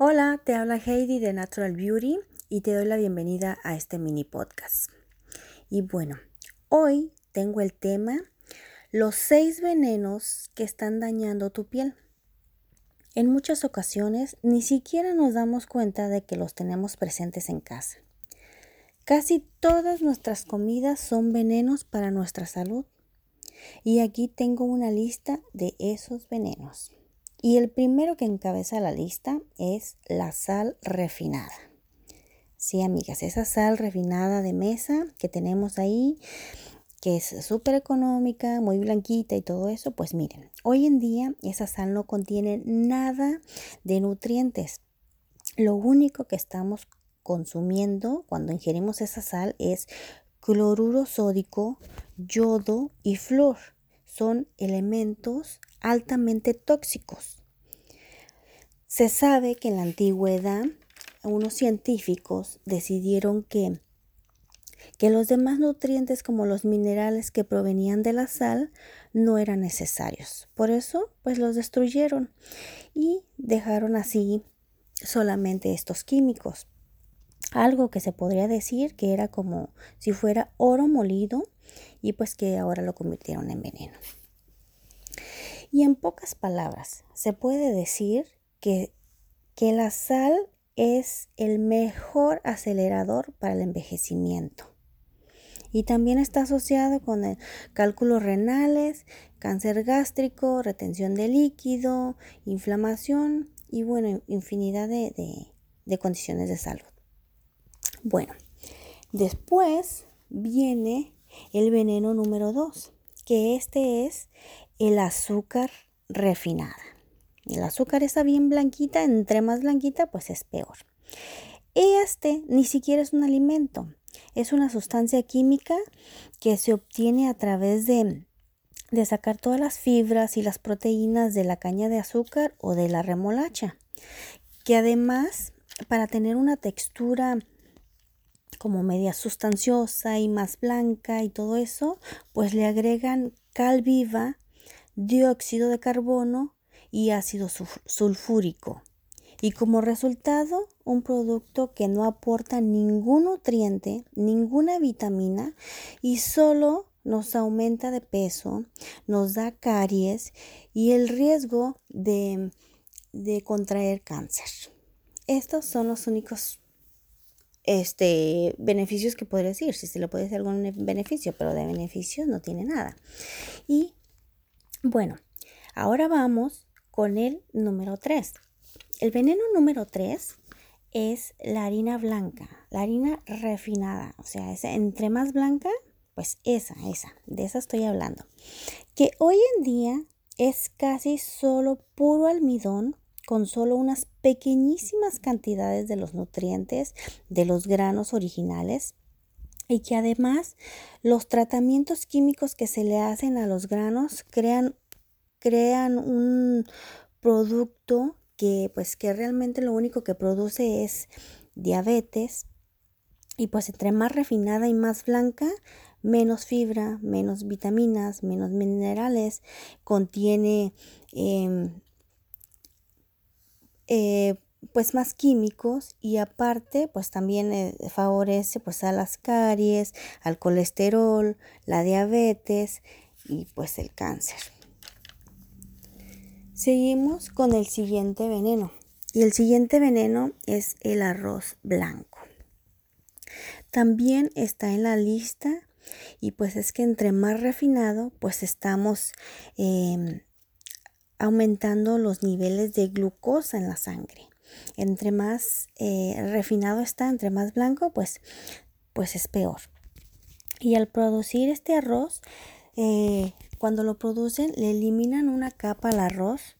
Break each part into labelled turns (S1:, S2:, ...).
S1: Hola, te habla Heidi de Natural Beauty y te doy la bienvenida a este mini podcast. Y bueno, hoy tengo el tema los seis venenos que están dañando tu piel. En muchas ocasiones ni siquiera nos damos cuenta de que los tenemos presentes en casa. Casi todas nuestras comidas son venenos para nuestra salud. Y aquí tengo una lista de esos venenos. Y el primero que encabeza la lista es la sal refinada. Sí, amigas, esa sal refinada de mesa que tenemos ahí, que es súper económica, muy blanquita y todo eso, pues miren, hoy en día esa sal no contiene nada de nutrientes. Lo único que estamos consumiendo cuando ingerimos esa sal es cloruro sódico, yodo y flor. Son elementos altamente tóxicos. Se sabe que en la antigüedad unos científicos decidieron que, que los demás nutrientes como los minerales que provenían de la sal no eran necesarios. Por eso, pues los destruyeron y dejaron así solamente estos químicos. Algo que se podría decir que era como si fuera oro molido y pues que ahora lo convirtieron en veneno. Y en pocas palabras, se puede decir que, que la sal es el mejor acelerador para el envejecimiento. Y también está asociado con el cálculos renales, cáncer gástrico, retención de líquido, inflamación y bueno, infinidad de, de condiciones de salud. Bueno, después viene el veneno número 2, que este es el azúcar refinada. El azúcar está bien blanquita, entre más blanquita, pues es peor. Este ni siquiera es un alimento, es una sustancia química que se obtiene a través de, de sacar todas las fibras y las proteínas de la caña de azúcar o de la remolacha, que además para tener una textura como media sustanciosa y más blanca y todo eso, pues le agregan cal viva dióxido de carbono y ácido sulfúrico. Y como resultado, un producto que no aporta ningún nutriente, ninguna vitamina y solo nos aumenta de peso, nos da caries y el riesgo de, de contraer cáncer. Estos son los únicos este, beneficios que podría decir, si se le puede decir algún beneficio, pero de beneficios no tiene nada. Y bueno, ahora vamos con el número 3. El veneno número 3 es la harina blanca, la harina refinada, o sea, entre más blanca, pues esa, esa, de esa estoy hablando. Que hoy en día es casi solo puro almidón con solo unas pequeñísimas cantidades de los nutrientes de los granos originales y que además los tratamientos químicos que se le hacen a los granos crean, crean un producto que pues que realmente lo único que produce es diabetes y pues entre más refinada y más blanca menos fibra, menos vitaminas, menos minerales, contiene em, eh, pues más químicos y aparte pues también eh, favorece pues a las caries, al colesterol, la diabetes y pues el cáncer. Seguimos con el siguiente veneno y el siguiente veneno es el arroz blanco. También está en la lista y pues es que entre más refinado pues estamos em, aumentando los niveles de glucosa en la sangre entre más eh, refinado está, entre más blanco, pues, pues es peor. Y al producir este arroz, eh, cuando lo producen, le eliminan una capa al arroz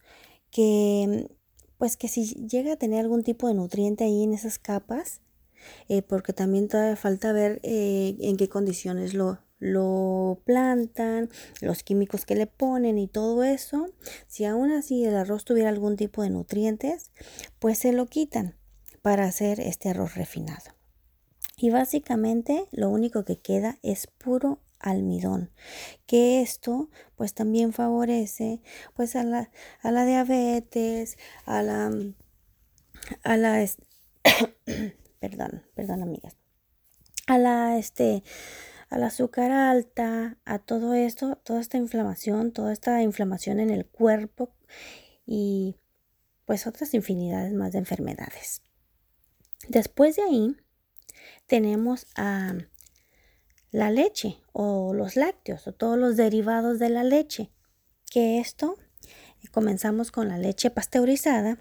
S1: que, pues que si llega a tener algún tipo de nutriente ahí en esas capas, eh, porque también todavía falta ver en qué condiciones lo, lo plantan, los químicos que le ponen y todo eso, si aún así el arroz tuviera algún tipo de nutrientes, pues se lo quitan para hacer este arroz refinado. Y básicamente lo único que queda es puro almidón, que esto pues también favorece pues a la, a la diabetes, a la a la perdón, perdón amigas, a la este al azúcar alta, a todo esto, toda esta inflamación, toda esta inflamación en el cuerpo y pues otras infinidades más de enfermedades. Después de ahí tenemos a la leche o los lácteos o todos los derivados de la leche, que esto comenzamos con la leche pasteurizada,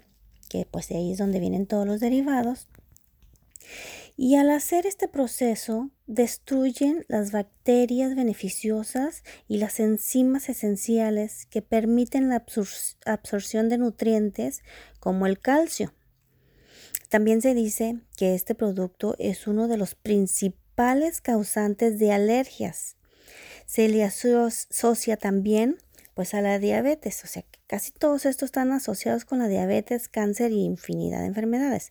S1: que pues ahí es donde vienen todos los derivados. Y al hacer este proceso, destruyen las bacterias beneficiosas y las enzimas esenciales que permiten la absorción de nutrientes como el calcio. También se dice que este producto es uno de los principales causantes de alergias. Se le asocia también pues a la diabetes, o sea que casi todos estos están asociados con la diabetes, cáncer y infinidad de enfermedades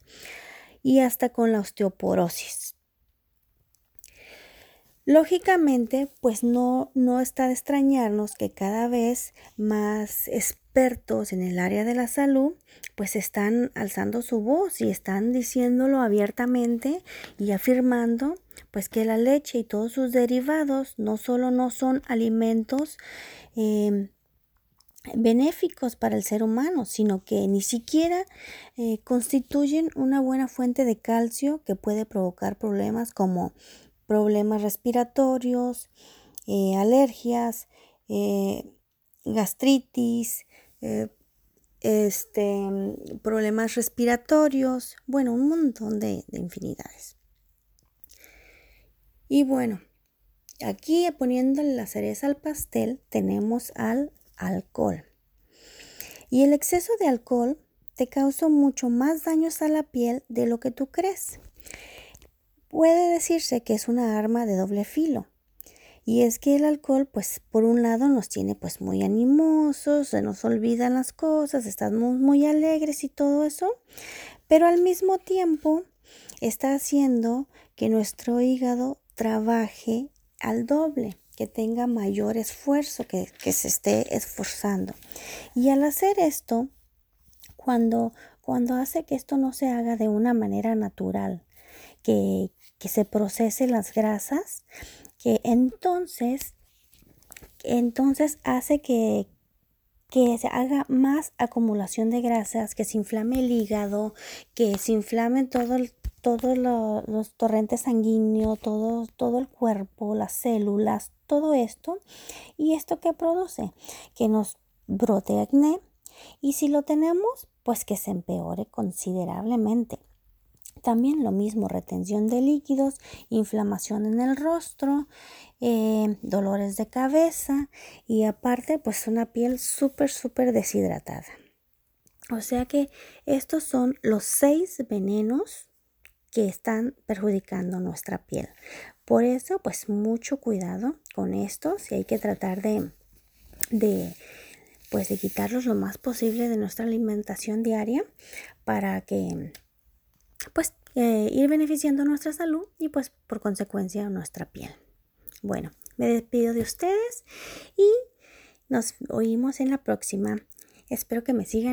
S1: y hasta con la osteoporosis. Lógicamente, pues no, no está de extrañarnos que cada vez más expertos en el área de la salud pues están alzando su voz y están diciéndolo abiertamente y afirmando pues que la leche y todos sus derivados no solo no son alimentos eh, benéficos para el ser humano, sino que ni siquiera eh, constituyen una buena fuente de calcio que puede provocar problemas como problemas respiratorios, eh, alergias, eh, gastritis, este, problemas respiratorios, bueno, un montón de, de infinidades. Y bueno, aquí poniéndole la cereza al pastel tenemos al alcohol. Y el exceso de alcohol te causa mucho más daños a la piel de lo que tú crees. Puede decirse que es una arma de doble filo. Y es que el alcohol, pues por un lado nos tiene pues muy animosos, se nos olvidan las cosas, estamos muy alegres y todo eso, pero al mismo tiempo está haciendo que nuestro hígado trabaje al doble que tenga mayor esfuerzo, que, se esté esforzando. Y al hacer esto, cuando, cuando hace que esto no se haga de una manera natural, que, que se procese las grasas, que entonces, entonces hace que, que se haga más acumulación de grasas, que se inflame el hígado, que se inflame todo el, todos los torrentes sanguíneos, todo, todo el cuerpo, las células, todo esto. ¿Y esto que produce? Que nos brote acné y si lo tenemos, pues que se empeore considerablemente. También lo mismo, retención de líquidos, inflamación en el rostro, eh, dolores de cabeza y aparte pues una piel súper, súper deshidratada. O sea que estos son los seis venenos que están perjudicando nuestra piel. Por eso, pues mucho cuidado con estos y hay que tratar de, de pues de quitarlos lo más posible de nuestra alimentación diaria para que pues eh, ir beneficiando nuestra salud y pues por consecuencia nuestra piel. Bueno, me despido de ustedes y nos oímos en la próxima. Espero que me sigan